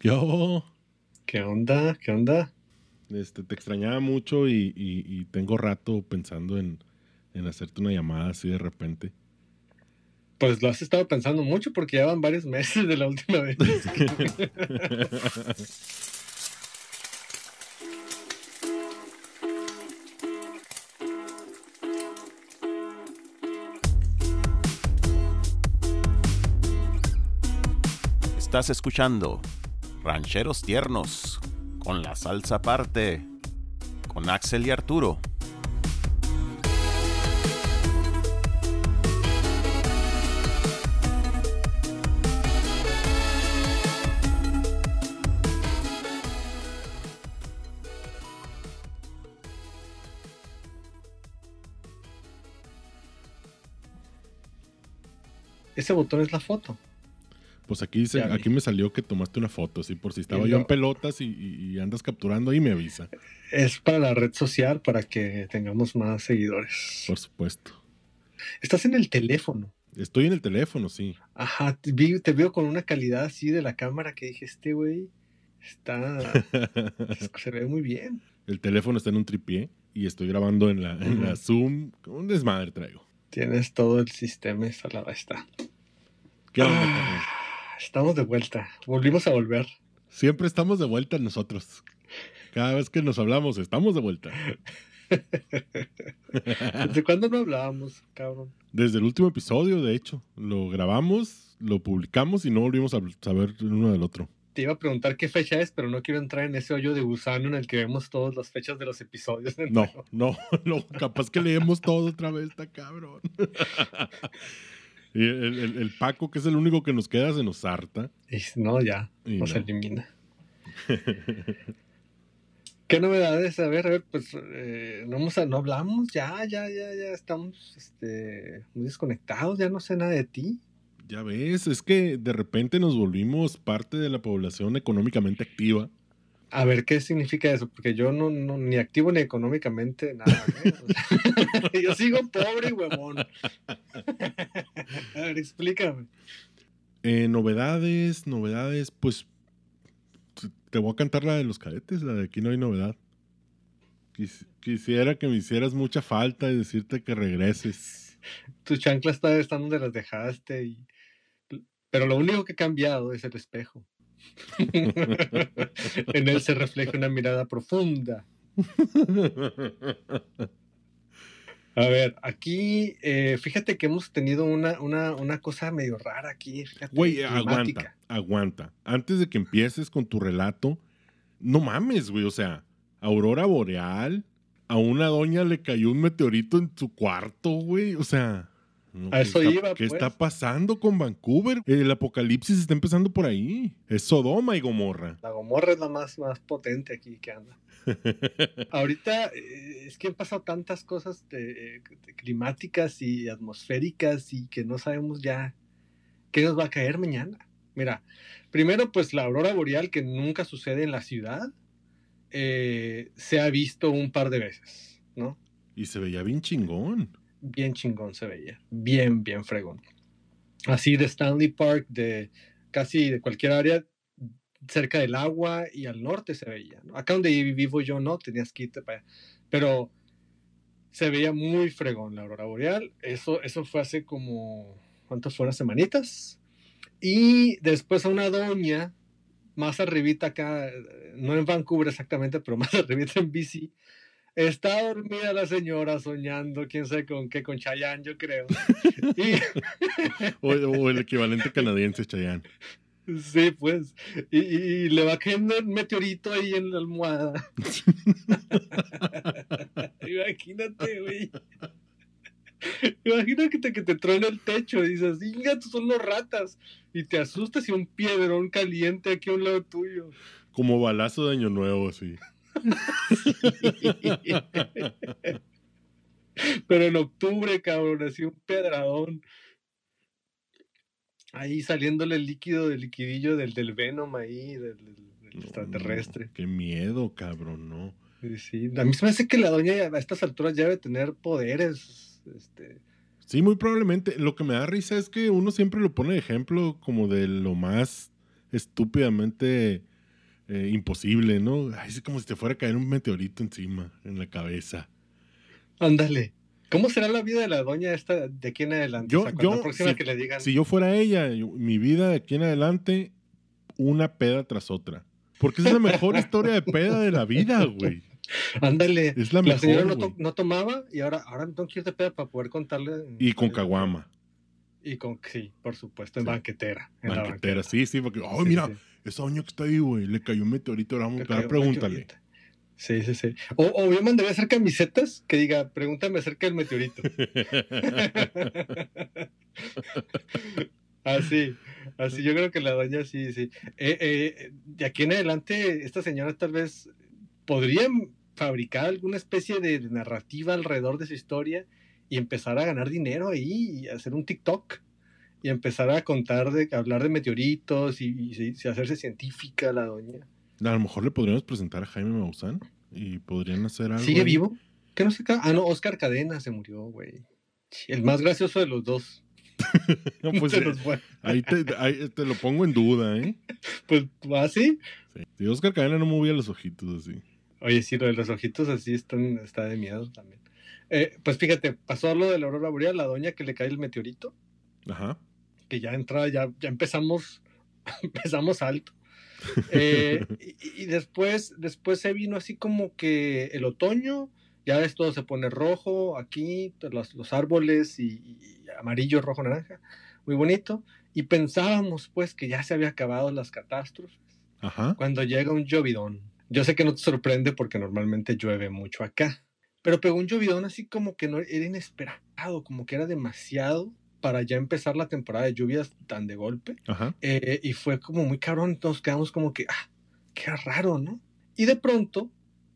Yo. ¿Qué onda? ¿Qué onda? Este, te extrañaba mucho y, y- y tengo rato pensando en, en hacerte una llamada así de repente. Pues lo has estado pensando mucho porque ya van varios meses de la última vez. Estás escuchando Rancheros Tiernos con la salsa aparte con Axel y Arturo. Ese botón es la foto. Pues aquí dice, aquí me salió que tomaste una foto, así por si estaba Y yo en pelotas y, y- y andas capturando ahí me avisa, Es para la red social para que tengamos más seguidores. por supuesto. Estás en el teléfono. Estoy en el teléfono, sí. Ajá, te, vi- te veo con una calidad así de la cámara que dije, este güey está... se ve muy bien. el teléfono está en un tripié y estoy grabando en la, en la. Zoom. Un desmadre traigo. Tienes todo el sistema instalado. Está. ¿Qué onda, Ah? Estamos de vuelta. Volvimos a volver. Siempre estamos de vuelta nosotros. Cada vez que nos hablamos, estamos de vuelta. ¿Desde cuándo no hablábamos, cabrón? Desde el último episodio, de hecho, lo grabamos, lo publicamos y no volvimos a saber el uno del otro. Te iba a preguntar qué fecha es, pero no quiero entrar en ese hoyo de gusano en el que vemos todas las fechas de los episodios. No, no, no, capaz que leemos todo otra vez, está cabrón. y el, el- el Paco, que es el único que nos queda, se nos harta. Y si no, ya, Y nos no. elimina. ¿Qué novedades? A ver, a ver, pues eh, no, hemos- no hablamos, ya, ya, ya, ya estamos este, muy desconectados, ya no sé nada de ti. Ya ves, es que de repente nos volvimos parte de la población económicamente activa. A ver, ¿qué significa eso? Porque yo no, no ni activo ni económicamente nada. ¿eh? O sea, yo sigo pobre y huevón. A ver, explícame. Eh, novedades, novedades, pues te voy a cantar la de los cadetes, la de aquí no hay novedad. Quis- quisiera que me hicieras mucha falta y decirte que regreses. Tu chancla está, está donde las dejaste. Y... Pero lo único que ha cambiado es el espejo. en él se refleja una mirada profunda. A ver, aquí, eh, fíjate que hemos tenido una, una, una cosa medio rara aquí. Güey, climática. aguanta, aguanta. Antes de que empieces con tu relato, no mames, güey, o sea, aurora boreal, a una doña le cayó un meteorito en su cuarto, güey, o sea... no, A ¿qué eso está- iba, ¿Qué pues. está pasando con Vancouver? El apocalipsis está empezando por ahí. Es Sodoma y Gomorra. La Gomorra es la más, más potente aquí que anda. Ahorita eh, es que han pasado tantas cosas de- de climáticas y atmosféricas y que no sabemos ya qué nos va a caer mañana. Mira, primero pues la aurora boreal que nunca sucede en la ciudad eh, se ha visto un par de veces, ¿no? Y se veía bien chingón. Bien chingón se veía, bien, bien fregón. Así de Stanley Park, de casi de cualquier área cerca del agua y al norte se veía. ¿no? Acá donde vivo yo no, tenías que irte para allá. Pero se veía muy fregón la aurora boreal. Eso, eso fue hace como, ¿cuántas fueron? Semanitas. Y después a una doña, más arribita acá, no en Vancouver exactamente, pero más arribita en BC, está dormida la señora soñando, quién sabe con qué, con Chayanne, yo creo. Y, O, o el equivalente canadiense, Chayanne. Sí, pues. Y, le va cayendo un meteorito ahí en la almohada. Imagínate, güey. Imagínate que te truena el techo y dices, "Inga, son los ratas. Y te asustas y un piedrón caliente aquí a un lado tuyo. Como balazo de año nuevo, así. Pero en octubre, cabrón, así un pedradón. Ahí saliéndole el líquido del liquidillo del, del Venom ahí, del, del- del No, extraterrestre. no, qué miedo, cabrón, ¿no? Sí, sí. A mí se me hace que la doña a estas alturas ya debe tener poderes. Este, Sí, muy probablemente. Lo que me da risa es que uno siempre lo pone de ejemplo como de lo más estúpidamente eh, imposible, ¿no? Ay, es como si te fuera a caer un meteorito encima, en la cabeza. Ándale. ¿Cómo será la vida de la doña esta de aquí en adelante? Yo, O sea, cuando yo, próxima si, que le digan. si yo fuera ella, yo- mi vida de aquí en adelante, una peda tras otra. Porque es la mejor historia de peda de la vida, güey. Ándale. Es la La, señora no, to- güey. no tomaba y ahora, ahora tengo que ir de peda para poder contarle. Y con Eh, caguama, Y con, sí, por supuesto, en Sí. banquetera. en la banquetera. Sí, sí, porque, ay, Sí, mira, sí. Esa doña que está ahí, güey, le cayó un meteorito, ahora vamos a pregúntale. Sí, sí, sí. O, o yo mandaría hacer camisetas que diga, pregúntame acerca del meteorito. así, así, yo creo que la doña sí, sí. Eh, eh, de aquí en adelante, esta señora tal vez podría fabricar alguna especie de narrativa alrededor de su historia y empezar a ganar dinero ahí y hacer un TikTok y empezar a contar de hablar de meteoritos y, y- y hacerse científica la doña. A lo mejor le podríamos presentar a Jaime Maussan y podrían hacer algo. ¿Sigue ahí. vivo? ¿Qué no sé? Ah, no, Oscar Cadena se murió, güey. El más gracioso de los dos. No, pues, Se nos fue. ahí, te, ahí te lo pongo en duda, ¿eh? Pues, ¿así? Sí. Si Oscar Cadena no movía los ojitos así. Oye, sí, lo de los ojitos así están, está de miedo también. Eh, pues fíjate, pasó lo de la aurora boreal, la doña que le cae el meteorito, Ajá. que ya entra, ya, ya empezamos, empezamos alto. Eh, y, y después, después se vino así como que el otoño, ya ves, todo se pone rojo aquí, los, los árboles y, y amarillo, rojo, naranja, muy bonito. Y pensábamos pues que ya se había acabado las catástrofes Ajá. cuando llega un llovidón. Yo sé que no te sorprende porque normalmente llueve mucho acá, pero pegó un llovidón así como que no era inesperado, como que era demasiado para ya empezar la temporada de lluvias tan de golpe. Ajá. Eh, y fue como muy cabrón, nos quedamos como que, ah, qué raro, ¿no? Y de pronto,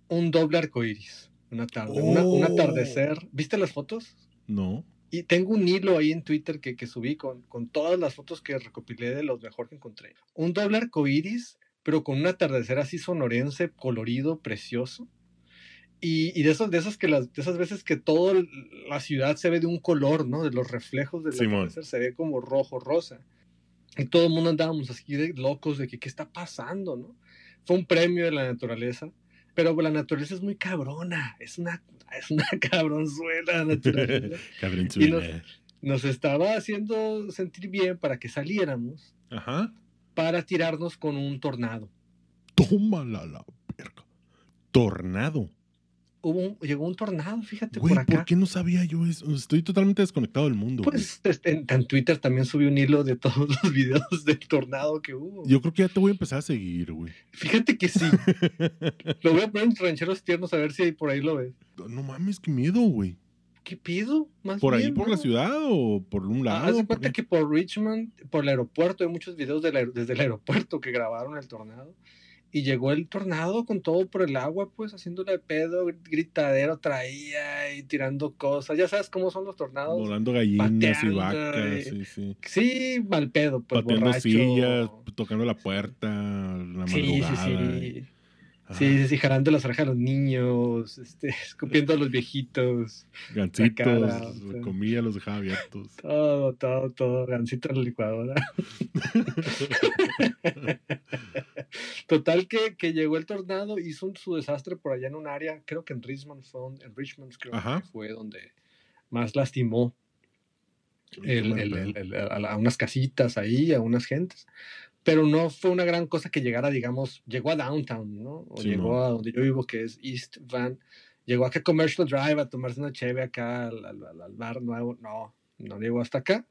un doble arcoíris, una tarde, una- un Oh. atardecer. ¿Viste las fotos? No. Y tengo un hilo ahí en Twitter que, que subí con, con todas las fotos que recopilé de los mejor que encontré. Un doble arcoíris, pero con un atardecer así sonorense, colorido, precioso. Y, y de, esas, de, esas que las, de esas veces que toda la ciudad se ve de un color, ¿no? De los reflejos del atardecer se ve como rojo, rosa. Y todo el mundo andábamos así de locos de que qué está pasando, ¿no? Fue un premio de la naturaleza. Pero la naturaleza es muy cabrona, es una, es una cabronzuela la naturaleza Y nos- nos estaba haciendo sentir bien para que saliéramos Ajá. para tirarnos con un tornado. Tómala la verga. Tornado. Hubo un- llegó un tornado, fíjate Güey, por ¿por acá. qué no sabía yo eso? Estoy totalmente desconectado del mundo. Pues este, en, en Twitter también subí un hilo de todos los videos del tornado que hubo. Yo creo que ya te voy a empezar a seguir, güey. Fíjate que sí. lo voy a poner en rancheros tiernos a ver si por ahí lo ves. No mames, qué miedo, güey. ¿Qué pido? Más ¿Por ahí, por ¿no? la ciudad o por un Ah, lado? Haz de ¿Por cuenta que por Richmond, por el aeropuerto, hay muchos videos del desde el aeropuerto que grabaron el tornado. Y llegó el tornado con todo por el agua, pues haciéndole pedo, gritadero traía y tirando cosas. Ya sabes cómo son los tornados. Volando gallinas y vacas, y- sí, sí. Sí, mal pedo, pues Pateando borracho. sillas, tocando la puerta, la Sí, sí, madrugada. sí. Sí, Ajá. sí, sí, jalando las orejas a los niños, este, escupiendo a los viejitos. Gancitos, cara, o sea. comía, los dejaba abiertos. Todo, todo, todo, gancito en la licuadora. Total que, que llegó el tornado, hizo un- su desastre por allá en un área, creo que en Richmond, fue donde- en Richmond creo Ajá. que fue donde más lastimó el- el- el- a, unas casitas ahí, a unas gentes. Pero no fue una gran cosa que llegara, digamos, llegó a Downtown, ¿no? O Sí, llegó a donde yo vivo, que es East Van. Llegó acá a Commercial Drive a tomarse una cheve acá al, al- al- al bar nuevo. No, no llegó hasta acá.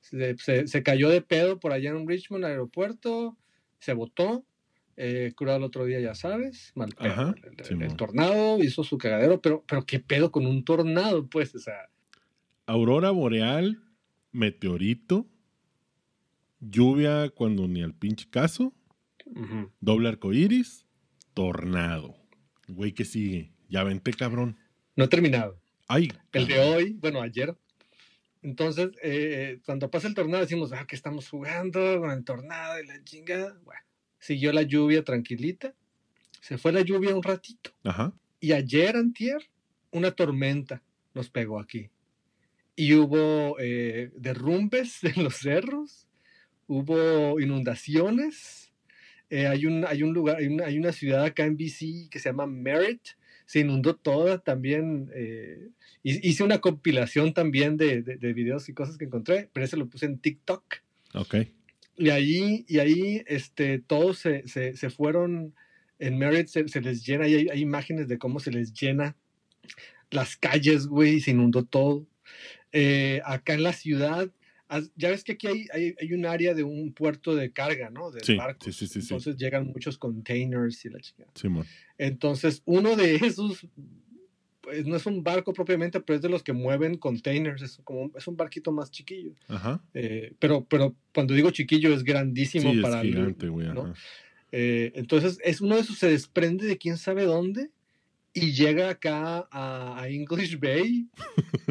Se, se- se cayó de pedo por allá en Richmond, aeropuerto. Se botó. Eh, curado el otro día, ya sabes. Mal pedo. Ajá, el, sí, tornado hizo su cagadero, pero, pero qué pedo con un tornado, pues. O sea, Aurora boreal, meteorito, lluvia cuando ni al pinche caso, doble arcoíris, tornado. Güey, ¿qué sigue? Ya vente, cabrón. no he terminado. Ay, El de hoy, bueno, ayer. Entonces, eh, cuando pasa el tornado, decimos, ah, que estamos jugando con el tornado y la chingada. Bueno, siguió la lluvia tranquilita. Se fue la lluvia un ratito. Ajá. Y ayer, antier, una tormenta nos pegó aquí. Y hubo eh, derrumbes en los cerros. hubo inundaciones. Eh, hay, un, hay un lugar, hay una, hay una ciudad acá en BC que se llama Merritt, se inundó toda también. Eh, hice una compilación también de, de, videos y cosas que encontré, pero ese lo puse en TikTok. Ok. Y ahí, y ahí este, todos se, se, se fueron, en Merritt se, se les llena, y hay, hay, imágenes de cómo se les llena las calles, güey, se inundó todo. Eh, acá en la ciudad, ya ves que aquí hay, hay, hay, un área de un puerto de carga, ¿no? De sí, sí, sí, sí, Entonces llegan muchos containers y la chica. Sí, Entonces, uno de esos, no es un barco propiamente, pero es de los que mueven containers. Es, como, es un barquito más chiquillo. Ajá. Eh, pero, pero cuando digo chiquillo, es grandísimo sí, para. Es gigante, güey. ¿no? Eh, entonces, es uno de esos se desprende de quién sabe dónde y llega acá a, English Bay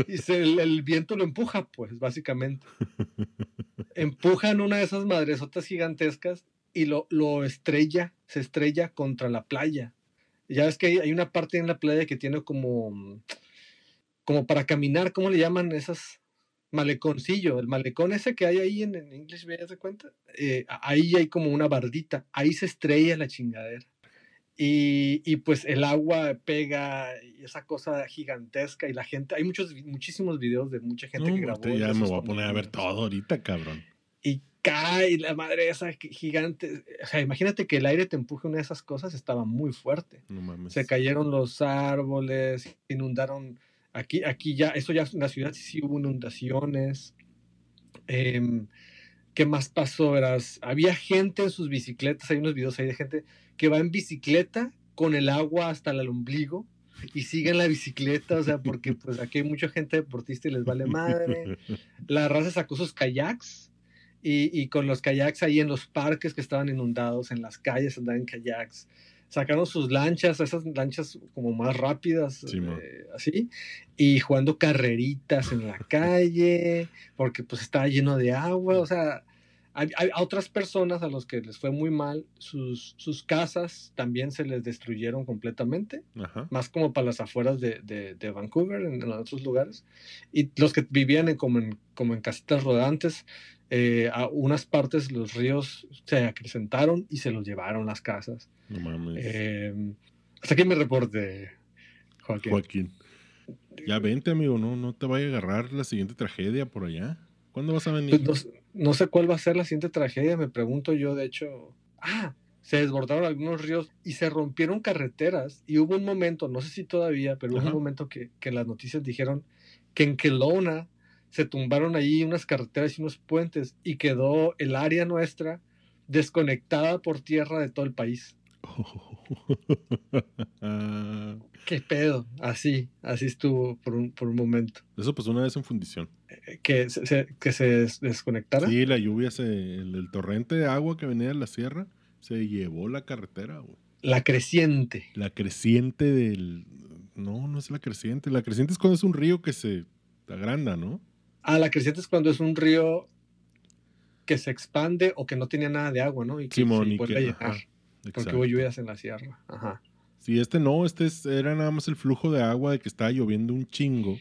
y se, el, viento lo empuja, pues, básicamente. Empujan una de esas madresotas gigantescas y lo, lo estrella, se estrella contra la playa. Ya ves que hay, una parte en la playa que tiene como, como para caminar, ¿cómo le llaman esas? Maleconcillo, el malecón ese que hay ahí en, English Bay, ¿te cuenta? Eh, ahí hay como una bardita, ahí se estrella la chingadera. Y, y, pues el agua pega y esa cosa gigantesca y la gente, hay muchos, muchísimos videos de mucha gente que grabó. Ya me voy a poner a ver todo ahorita, cabrón. Cae la madre esa gigante. O sea, imagínate que el aire te empuje una de esas cosas, estaba muy fuerte. No mames. Se cayeron los árboles, inundaron. Aquí, aquí ya, eso ya en la ciudad sí hubo inundaciones. Eh, ¿Qué más pasó? Verás, había gente en sus bicicletas, hay unos videos ahí de gente que va en bicicleta con el agua hasta el ombligo y siguen la bicicleta, o sea, porque pues aquí hay mucha gente deportista y les vale madre. La raza sacó sus kayaks y, y, con los kayaks ahí en los parques que estaban inundados, en las calles andaban en kayaks. Sacaron sus lanchas, esas lanchas como más rápidas, eh, así, y jugando carreritas en la calle, porque pues estaba lleno de agua, o sea, hay, a otras personas a los que les fue muy mal, sus, sus casas también se les destruyeron completamente, más como para las afueras de, de, Vancouver, en, otros lugares. Y los que vivían en, como, en, como en casitas rodantes, eh, a unas partes los ríos se acrecentaron y se los llevaron las casas. No mames. Eh, hasta aquí me reporte, Joaquín. Joaquín. Ya vente, amigo, no, no te vaya a agarrar la siguiente tragedia por allá. ¿Cuándo vas a venir? Pues no, sé cuál va a ser la siguiente tragedia, me pregunto yo, de hecho. Ah, se desbordaron algunos ríos y se rompieron carreteras. Y hubo un momento, no sé si todavía, pero hubo un momento que, que las noticias dijeron que en Kelowna se tumbaron ahí unas carreteras y unos puentes y quedó el área nuestra desconectada por tierra de todo el país. ¿Qué pedo? Así, así estuvo por un, por un momento. Eso pasó una vez en fundición. Eh, ¿Que se, que se desconectara? Sí, la lluvia, se, el, torrente de agua que venía de la sierra se llevó la carretera, La creciente. La creciente del... No, no es la creciente. La creciente es cuando es un río que se agranda, ¿no? Ah, la creciente es cuando es un río que se expande o que no tenía nada de agua, ¿no? Y que se vuelve a llenar. Porque hubo lluvias en la sierra. Ajá. Sí, este no, este era nada más el flujo de agua de que estaba lloviendo un chingo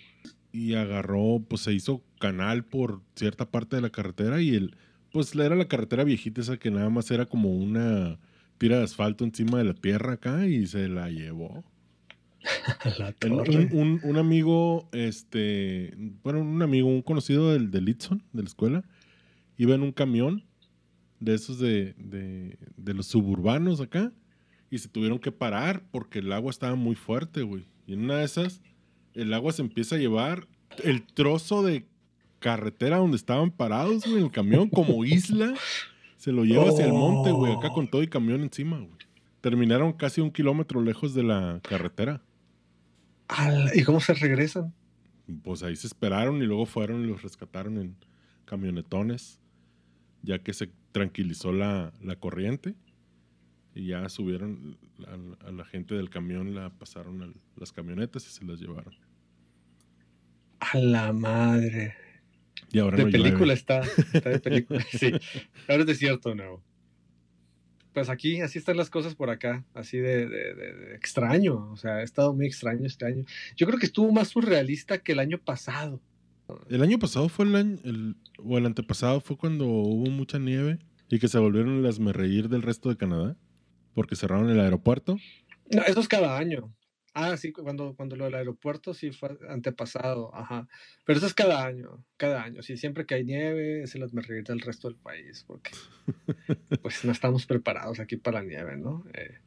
y agarró, pues se hizo canal por cierta parte de la carretera y el, pues era la carretera viejita esa que nada más era como una tira de asfalto encima de la tierra acá y se la llevó. un, un, amigo, este, bueno, un amigo, un conocido del, del Litson, de la escuela, iba en un camión de esos de, de, los suburbanos acá y se tuvieron que parar porque el agua estaba muy fuerte, güey. Y en una de esas, el agua se empieza a llevar el trozo de carretera donde estaban parados, güey, el camión como isla, se lo lleva hacia el monte, güey, acá con todo y camión encima, güey. Terminaron casi un kilómetro lejos de la carretera. ¿Y cómo se regresan? Pues ahí se esperaron y luego fueron y los rescataron en camionetones, ya que se tranquilizó la, corriente y ya subieron a, la gente del camión, la pasaron a las camionetas y se las llevaron. A la madre. Y ahora de película está, está de película. sí, ahora es desierto, no pues aquí, así están las cosas por acá, así de, extraño, o sea, ha estado muy extraño este año. Yo creo que estuvo más surrealista que el año pasado. El año pasado fue el año, el- o el antepasado fue cuando hubo mucha nieve y que se volvieron las reír del resto de Canadá porque cerraron el aeropuerto. No, eso es cada año. Ah, sí, cu- cuando, cuando lo del aeropuerto sí fue antepasado, ajá. Pero eso es cada año, cada año. Sí, siempre que hay nieve, es el reír del resto del país, porque pues no estamos preparados aquí para la nieve, ¿no? Eh,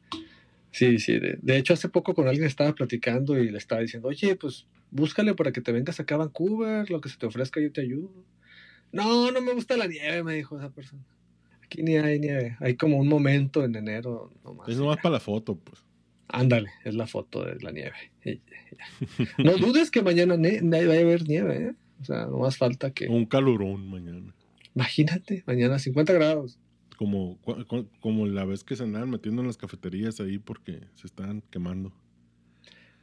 sí, sí. De, de hecho, hace poco con alguien estaba platicando y le estaba diciendo, oye, pues búscale para que te vengas acá a Vancouver, lo que se te ofrezca yo te ayudo. No, no me gusta la nieve, me dijo esa persona. Aquí ni hay nieve, hay como un momento en enero nomás. Es nomás para la foto, pues. Ándale, es la foto de la nieve. No dudes que mañana vaya a haber nieve, ¿eh? O sea, no más falta que. Un calorón mañana. Imagínate, mañana 50 grados. Como, como la vez que se andaban metiendo en las cafeterías ahí porque se estaban quemando.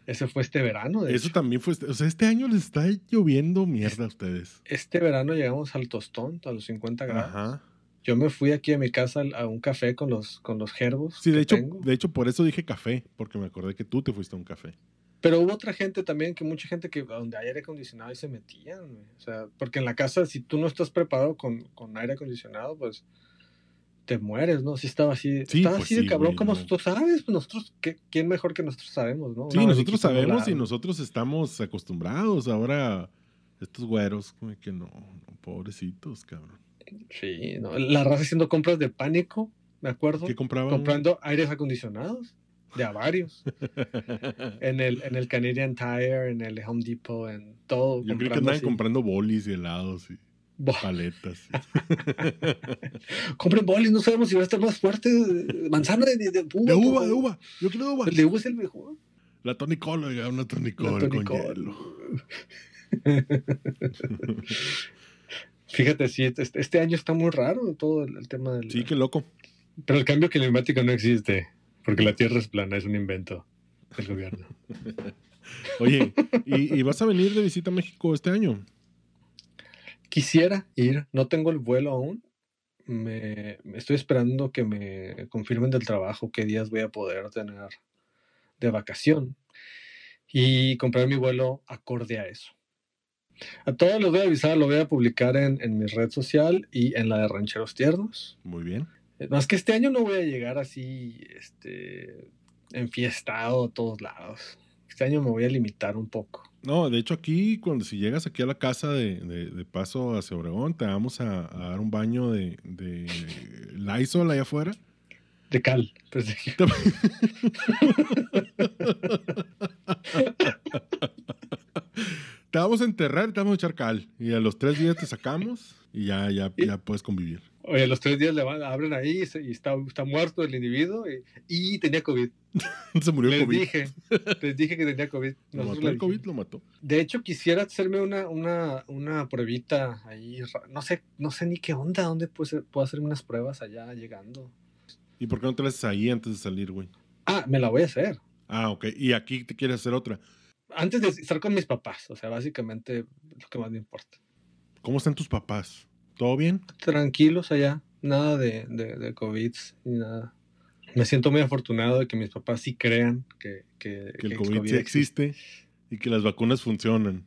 Ese fue este verano. De Eso hecho. también fue. O sea, este año les está lloviendo mierda a ustedes. Este verano llegamos al tostón, a los 50 grados. Ajá. Yo me fui aquí a mi casa a un café con los, con los gerbos. Sí, de hecho, tengo. de hecho, por eso dije café, porque me acordé que tú te fuiste a un café. Pero hubo otra gente también, que mucha gente que donde hay aire acondicionado y se metían. O sea, porque en la casa, si tú no estás preparado con, con aire acondicionado, pues te mueres, ¿no? Si estaba así, Sí, estaba pues así de sí, cabrón güey, como no. tú sabes, pues nosotros, ¿qué- ¿quién mejor que nosotros sabemos, no? Sí, Una nosotros sabemos y nosotros estamos acostumbrados. Ahora, estos güeros, como que no, no, pobrecitos, cabrón. Sí, no, la raza haciendo compras de pánico, me acuerdo. ¿Qué compraban? Comprando aires acondicionados de a varios. en, el, en el Canadian Tire, en el Home Depot, en todo. Yo creo que andaban así. comprando bolis y helados y paletas. compren bolis, no sabemos si va a estar más fuerte. Manzana de, de, de uva. de uva, de uva. Yo quiero uva. El de uva es el mejor. La tonicol, oiga, una Tony con Cole. hielo. Fíjate, sí, este, este año está muy raro todo el, el tema del. Sí, qué loco. Pero el cambio climático no existe, porque la Tierra es plana, es un invento del gobierno. Oye, ¿y, y vas a venir de visita a México este año? Quisiera ir, no tengo el vuelo aún. Me, me estoy esperando que me confirmen del trabajo qué días voy a poder tener de vacación y comprar mi vuelo acorde a eso. A todos los voy a avisar, lo voy a publicar en, en mi red social y en la de Rancheros Tiernos. Muy bien. Eh, Más que este año no voy a llegar así, este, enfiestado a todos lados. Este año me voy a limitar un poco. No, de hecho aquí, cuando si llegas aquí a la casa de, de- de paso hacia Obregón, te vamos a, a dar un baño de, de Lysol allá afuera. De cal. pues, de- Te vamos a enterrar y te vamos a echar cal. Y a los tres días te sacamos y ya, ya, ya puedes convivir. Oye, los tres días le van, abren ahí y, se- y está, está muerto el individuo y, y tenía COVID. Se murió el les COVID. dije, les dije que tenía COVID. Lo mató el COVID, lo mató. De hecho, quisiera hacerme una, una, una pruebita ahí. No sé, no sé ni qué onda, dónde puedo, puedo hacerme unas pruebas allá llegando. ¿Y por qué no te la haces ahí antes de salir, güey? Ah, me la voy a hacer. Ah, ok. Y aquí te quieres hacer otra. Antes de estar con mis papás, o sea, básicamente lo que más me importa. ¿Cómo están tus papás? ¿Todo bien? Tranquilos allá, nada de, de, de COVID ni nada. Me siento muy afortunado de que mis papás sí crean que, que, Que el que COVID sí existe y que las vacunas funcionan.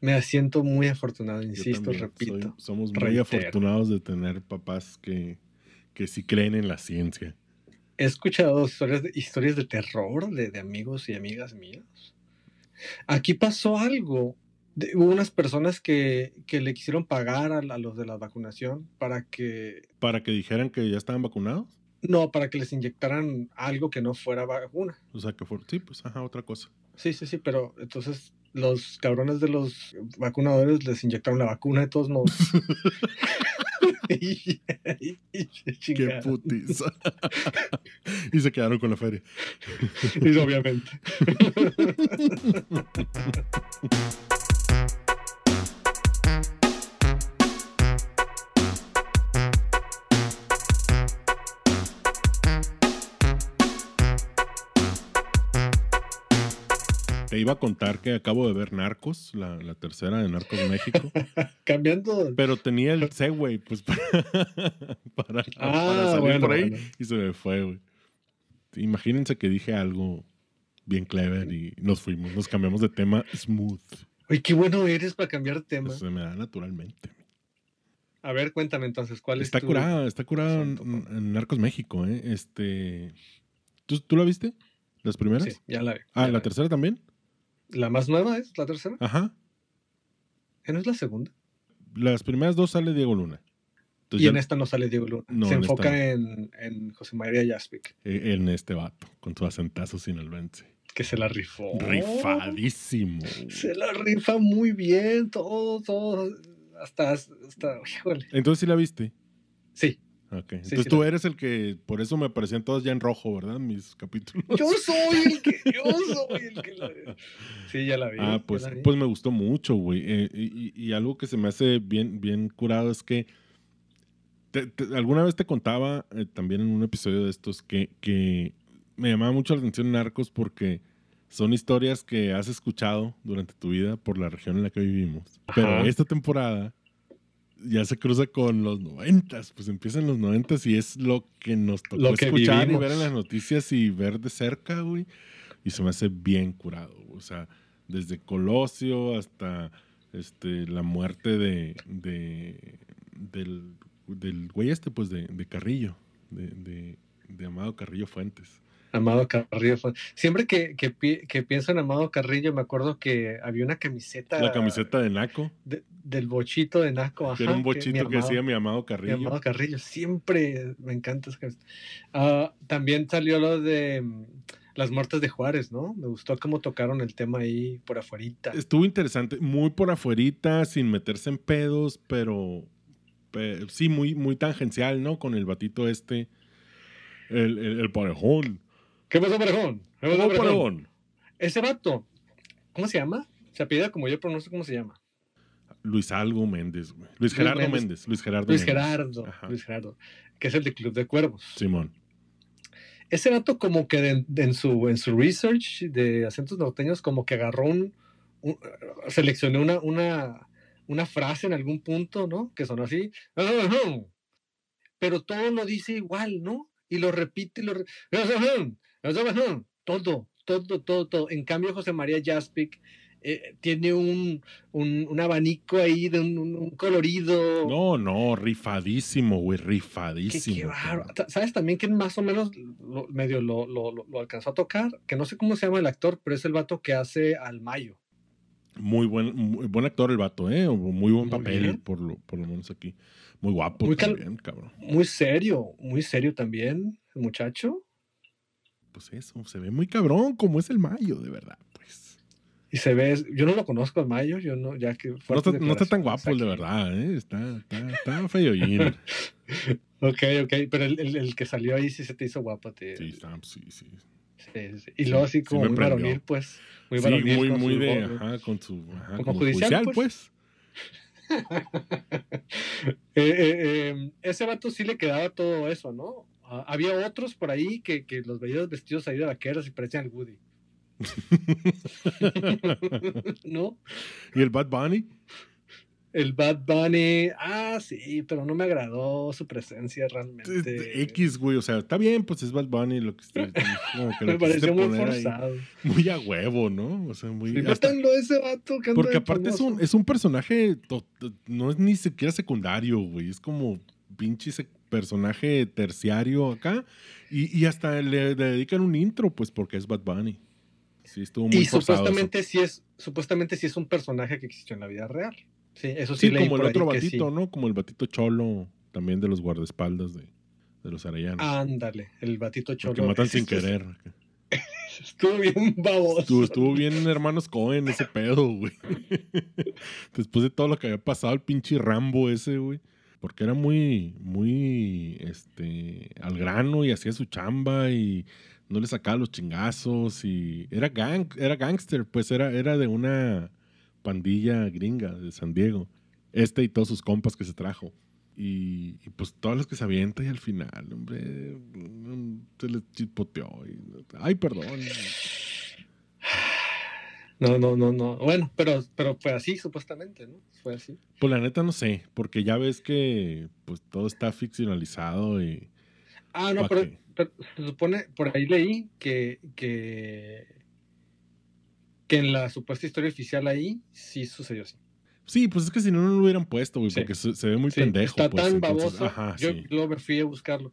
Me siento muy afortunado, insisto, también. repito. Soy- somos muy reitero. afortunados de tener papás que, que sí creen en la ciencia. He escuchado historias de, historias de terror de, de amigos y amigas míos. Aquí pasó algo. De- hubo unas personas que, que le quisieron pagar a, a los de la vacunación para que, Para que dijeran que ya estaban vacunados. no, para que les inyectaran algo que no fuera vacuna. O sea, que fue, sí, pues, ajá, otra cosa. Sí, sí, sí, pero entonces los cabrones de los vacunadores les inyectaron la vacuna de todos modos. y, y- y- Qué chingada. putiza. y se quedaron con la feria. Y obviamente. Te iba a contar que acabo de ver Narcos, la, la tercera de Narcos México. Cambiando. Pero tenía el Segway, pues, para, para, Ah, para salir bueno, por ahí. bueno. Y se me fue, güey. Imagínense que dije algo bien clever y nos fuimos. Nos cambiamos de tema smooth. Oye, qué bueno eres para cambiar de tema. Pues se me da naturalmente. A ver, cuéntame entonces, ¿cuál Está es tu... curada, está curada en, Narcos México, ¿eh? Este. ¿Tú, tú la viste? ¿Las primeras? Sí, ya la vi. Ah, ¿la vi. tercera también? ¿La más nueva es la tercera? Ajá. ¿Eh, ¿No es la segunda? Las primeras dos sale Diego Luna. Entonces y ya- en esta no sale Diego Luna. No, Se en enfoca en, en José María Jaspic, eh, en este vato, con su acentazo sinaloense. que se la rifó. Rifadísimo. Se la rifa muy bien, todo, todo. Hasta, hasta, híjole. Entonces sí la viste. Sí, Ok. Entonces sí tú eres el que, por eso me aparecían todos ya en rojo, ¿verdad? Mis capítulos. yo soy el que, yo soy el que la Sí, ya la vi. Ah, pues, vi. pues me gustó mucho, güey. Eh, y, y- y algo que se me hace bien, bien curado es que te- te- alguna vez te contaba eh, también en un episodio de estos que, que me llamaba mucho la atención Narcos porque son historias que has escuchado durante tu vida por la región en la que vivimos. Pero esta temporada ya se cruza con los noventas, pues empiezan los noventas y es lo que nos tocó Lo que escuchar y ver en las noticias y ver de cerca, güey. Y se me hace bien curado, o sea, desde Colosio hasta este, la muerte de, de- del, del güey este, pues de, de Carrillo, de, de- de Amado Carrillo Fuentes. Amado Carrillo. Siempre que, que, que pienso en Amado Carrillo, me acuerdo que había una camiseta. La camiseta de Naco, de- del bochito de Naco. era un bochito mi que, amado- decía mi amado Mi Carrillo. amado Carrillo, siempre me encanta esa camiseta. Ah, también salió lo de mm, las muertes de Juárez, ¿no? Me gustó cómo tocaron el tema ahí por afuerita. Estuvo interesante, muy por afuerita, sin meterse en pedos, pero, pe- sí, muy, muy tangencial, ¿no? Con el batito este, el, el, el parejón. ¿Qué pasó, Parejón? ¿Qué pasó. Ese vato, ¿cómo se llama? Se apellida como yo, sé cómo se llama. Luis Algo Méndez, güey. Luis Gerardo Méndez. Méndez. Luis Gerardo Luis. Gerardo. Luis Gerardo, que es el de Club de Cuervos. Simón. Ese vato como que de- de- en, su, en su research de acentos norteños como que agarró un, un- seleccionó una, una, una frase en algún punto, ¿no? Que sonó así. Pero todo lo dice igual, ¿no? Y lo repite y lo... re- Todo, todo, todo, todo. En cambio, José María Jaspic eh, tiene un, un, un abanico ahí de un, colorido. No, no, rifadísimo, güey, Qué, rifadísimo. qué. Ta- ¿Sabes también que más o menos lo- medio lo, lo- lo- lo alcanzó a tocar? Que no sé cómo se llama el actor, pero es el vato que hace al Mayo. Muy buen, muy buen actor el vato, ¿eh? Muy buen Muy papel, bien. por lo, por lo menos aquí. Muy guapo Muy también, cabrón. Muy serio, muy serio también, el muchacho. Pues eso, se ve muy cabrón como es el mayo, de verdad, pues. Y se ve, yo no lo conozco al Mayo, yo no, ya que No está, no está tan guapo, el de verdad, ¿eh? Está, está, está. Ok, ok, pero el, el- el que salió ahí sí se te hizo guapo. a ti. Sí, está, sí, sí. Sí, sí. Y luego así sí como me muy varonil, pues. Muy Sí, varonil. muy, con muy su de, ajá, con su, ajá, Como como judicial, judicial, pues. pues. Eh, eh, eh, ese vato sí le quedaba todo eso, ¿no? Ah, había otros por ahí que, que los veías vestidos ahí de vaqueros y parecían el Woody. ¿No? ¿Y el Bad Bunny? El Bad Bunny, ah, sí, pero no me agradó su presencia realmente. X, güey, o sea, está bien, pues es Bad Bunny lo que está, como que me pareció muy ahí, forzado. muy a huevo, ¿no? O sea, muy Sí, hasta- ese vato que porque aparte es un, es un personaje to- to- no es ni siquiera secundario, güey, es como pinche personaje terciario acá y, y hasta le, le dedican un intro, pues porque es Bad Bunny. Sí, estuvo muy Y forzado eso. supuestamente sí es, supuestamente sí es un personaje que existió en la vida real. Sí, eso sí, Sí, leí como el otro batito, sí. ¿no? Como el batito cholo también de los guardaespaldas de, de los arayanos. Ándale, el batito cholo. que matan sin querer. Estuvo bien baboso. Estuvo, estuvo bien hermanos Cohen ese pedo, güey. Después de todo lo que había pasado el pinche Rambo ese, güey. Porque era muy, muy, este, al grano y hacía su chamba y no le sacaba los chingazos y era gang, era gangster, pues era, era de una pandilla gringa de San Diego. Este y todos sus compas que se trajo. Y, y, pues todos los que se avienta y al final, hombre, se les chispoteó. y- ay, perdón. No, no, no, no. Bueno, pero, pero fue así, supuestamente, ¿no? Fue así. Pues la neta no sé, porque ya ves que pues todo está ficcionalizado y Ah, no, ¿Pa' pero, pero se supone, por ahí leí que, que, que en la supuesta historia oficial ahí sí sucedió así. Sí, pues es que si no, no lo hubieran puesto, güey, Sí. porque se, se ve muy Sí, pendejo. está pues, tan entonces, baboso. Ajá, yo sí. me fui a buscarlo.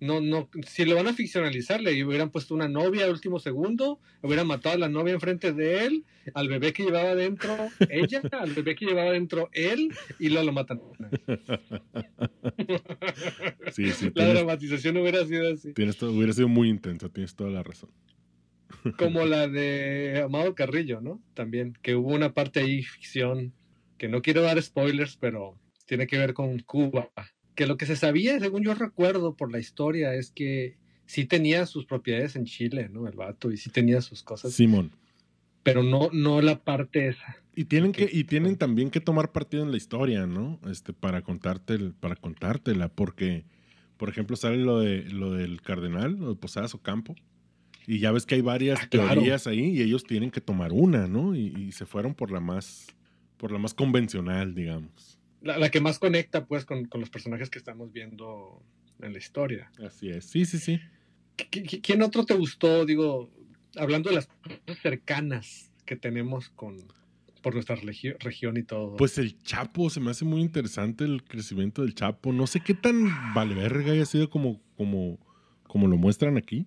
No, no, si lo van a ficcionalizar, le hubieran puesto una novia al último segundo, hubieran matado a la novia enfrente de él, al bebé que llevaba dentro ella, al bebé que llevaba dentro él, y luego lo matan. Sí, sí, La tienes, dramatización hubiera sido así. tienes todo- hubiera sido muy intenso, tienes toda la razón. Como la de Amado Carrillo, ¿no? También, que hubo una parte ahí, ficción, que no quiero dar spoilers, pero tiene que ver con Cuba. Que lo que se sabía, según yo recuerdo por la historia, es que sí tenía sus propiedades en Chile, ¿no? El vato, y sí tenía sus cosas, Simón. pero no, no la parte esa. Y tienen que, y tienen también que tomar partido en la historia, ¿no? Este, para contarte, el- para contártela, porque, por ejemplo, sale lo de lo del cardenal, lo de Posadas Ocampo, y ya ves que hay varias Ah, claro. teorías ahí, y ellos tienen que tomar una, ¿no? Y, y se fueron por la más, por la más convencional, digamos. La, la que más conecta, pues, con, con los personajes que estamos viendo en la historia. Así es. Sí, sí, sí. ¿Qui- qui- ¿Quién otro te gustó? Digo, hablando de las cosas cercanas que tenemos con por nuestra regio- región y todo. Pues el Chapo, se me hace muy interesante el crecimiento del Chapo. No sé qué tan valverga haya sido como, como, como lo muestran aquí.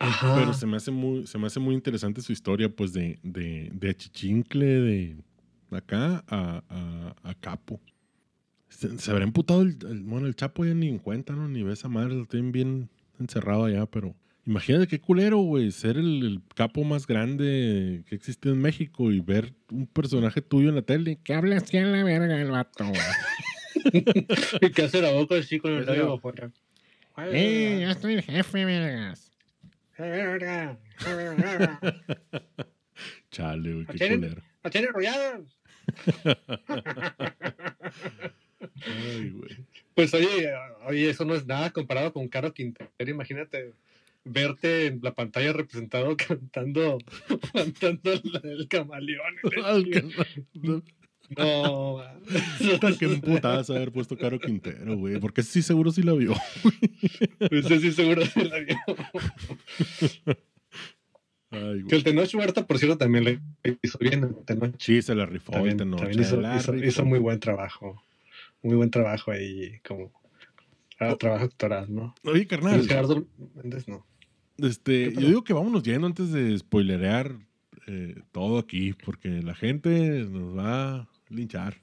Ajá. Pero se me hace muy, se me hace muy interesante su historia, pues, de, de, de Achichincle, de acá a, a, a Capo. Se, se habrá emputado el, el- bueno, el Chapo ya ni en cuenta, ¿no? Ni ve esa madre, lo tienen bien encerrado allá, pero imagínate qué culero, güey, ser el, el capo más grande que existe en México y ver un personaje tuyo en la tele que habla así a la verga el vato, güey. ¿Y qué hace la boca así con el labio? ¡Eh, ya estoy el jefe, vergas! Chale, güey, qué ¿Tienen? culero. ¡La tiene enrollada! Ay, güey. Pues oye, oye, eso no es nada comparado con Caro Quintero. Imagínate verte en la pantalla representado cantando, cantando el, el camaleón. No. Puta, qué emputada se haber puesto Caro Quintero, güey. Porque sí, seguro sí la vio. Ese sí seguro se la vio. Ay, Que el Tenoch Huerta, por cierto, también le hizo bien el Tenoch. Sí, se la rifó También, el Tenoch, también hizo, muy buen trabajo. Muy buen trabajo ahí, como ah, Oh. trabajo actoral, ¿no? Oye, carnal, Gerardo Méndez no. este, ¿Qué yo digo que vámonos yendo antes de spoilerear eh, todo aquí, porque la gente nos va linchar.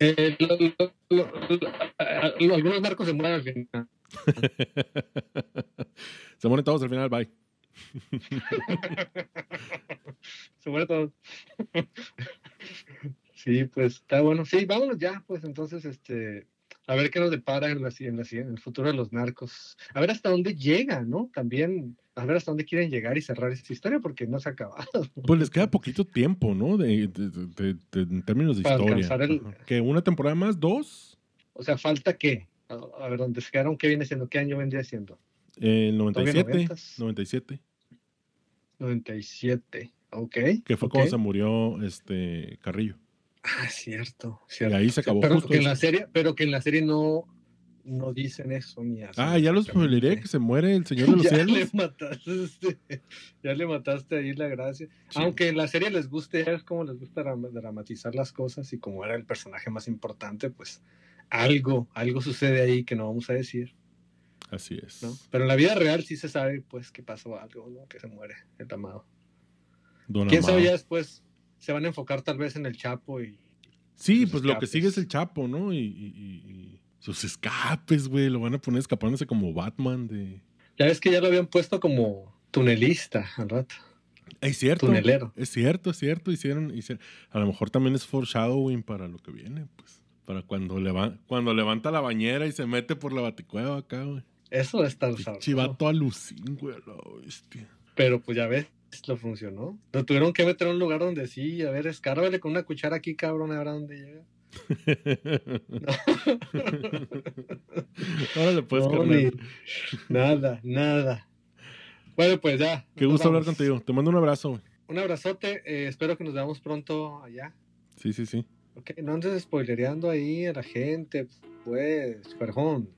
Eh, lo- lo- lo- algunos narcos se mueren al final. se mueren todos al final, bye. se mueren todos. sí, pues está bueno. Sí, vámonos ya, pues entonces, este, a ver qué nos depara en, la, en, la, en el futuro de los narcos. A ver hasta dónde llega, ¿no? También, a ver hasta dónde quieren llegar y cerrar esta historia, porque no se ha acabado. Pues les queda poquito tiempo, ¿no? De, de- de- de- en términos de Para historia. alcanzar el-. ¿Que una temporada más? ¿Dos? O sea, falta qué? A, a ver, ¿dónde se quedaron? ¿Qué viene siendo? ¿Qué año vendría siendo? El 97. noventas. 97. 97. Ok. Que fue ok. cuando se murió este Carrillo. Ah, cierto. Y ahí se acabó Pero justo que en eso. la serie, pero que en la serie no, no dicen eso ni así. Ah, ya lo spoileré que se muere el señor de los ya cielos. le mataste, ya le mataste ahí la gracia. Sí. Aunque en la serie les guste, es como les gusta dram- dramatizar las cosas y como era el personaje más importante, pues algo, algo sucede ahí que no vamos a decir, Así es. ¿no? Pero en la vida real sí se sabe, pues, que pasó algo, ¿no? Que se muere el amado. Don ¿Quién sabe ya después? Se van a enfocar tal vez en el Chapo y... Sí, pues lo que sigue es el Chapo, ¿no? Y, y- y- y sus escapes, güey. Lo van a poner escapándose como Batman de. Ya ves que ya lo habían puesto como tunelista al rato, Es cierto. tunelero. Es cierto, es cierto. Hicieron, hicieron. A lo mejor también es foreshadowing para lo que viene, pues. Para cuando, leva- cuando levanta la bañera y se mete por la baticueva acá, güey. Eso está sabroso. Chivato alucín, güey, la bestia. Pero pues ya ves, lo funcionó. Lo tuvieron que meter a un lugar donde sí, a ver, escárbale con una cuchara aquí, cabrón, a ver a dónde llega. Órale, pues, No, carnal. ni- nada, nada. Bueno, pues ya. Qué gusto hablar contigo. Te mando un abrazo. Un abrazote, eh, espero que nos veamos pronto allá. Sí, sí, sí. Ok, no andes spoilereando ahí a la gente, pues, perjón.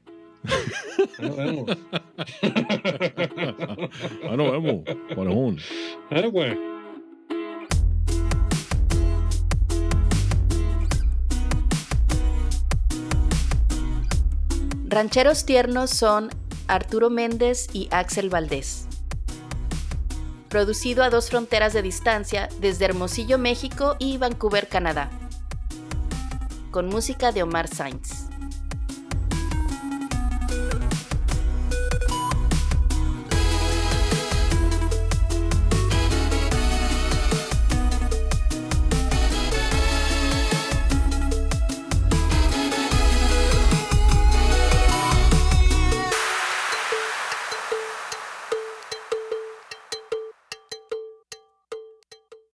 Ahí nos vemos. Ah, nos vemos. Parejón. Ah, güey. Rancheros tiernos son Arturo Méndez y Axel Valdés. Producido a dos fronteras de distancia desde Hermosillo, México y Vancouver, Canadá. Con música de Omar Sainz.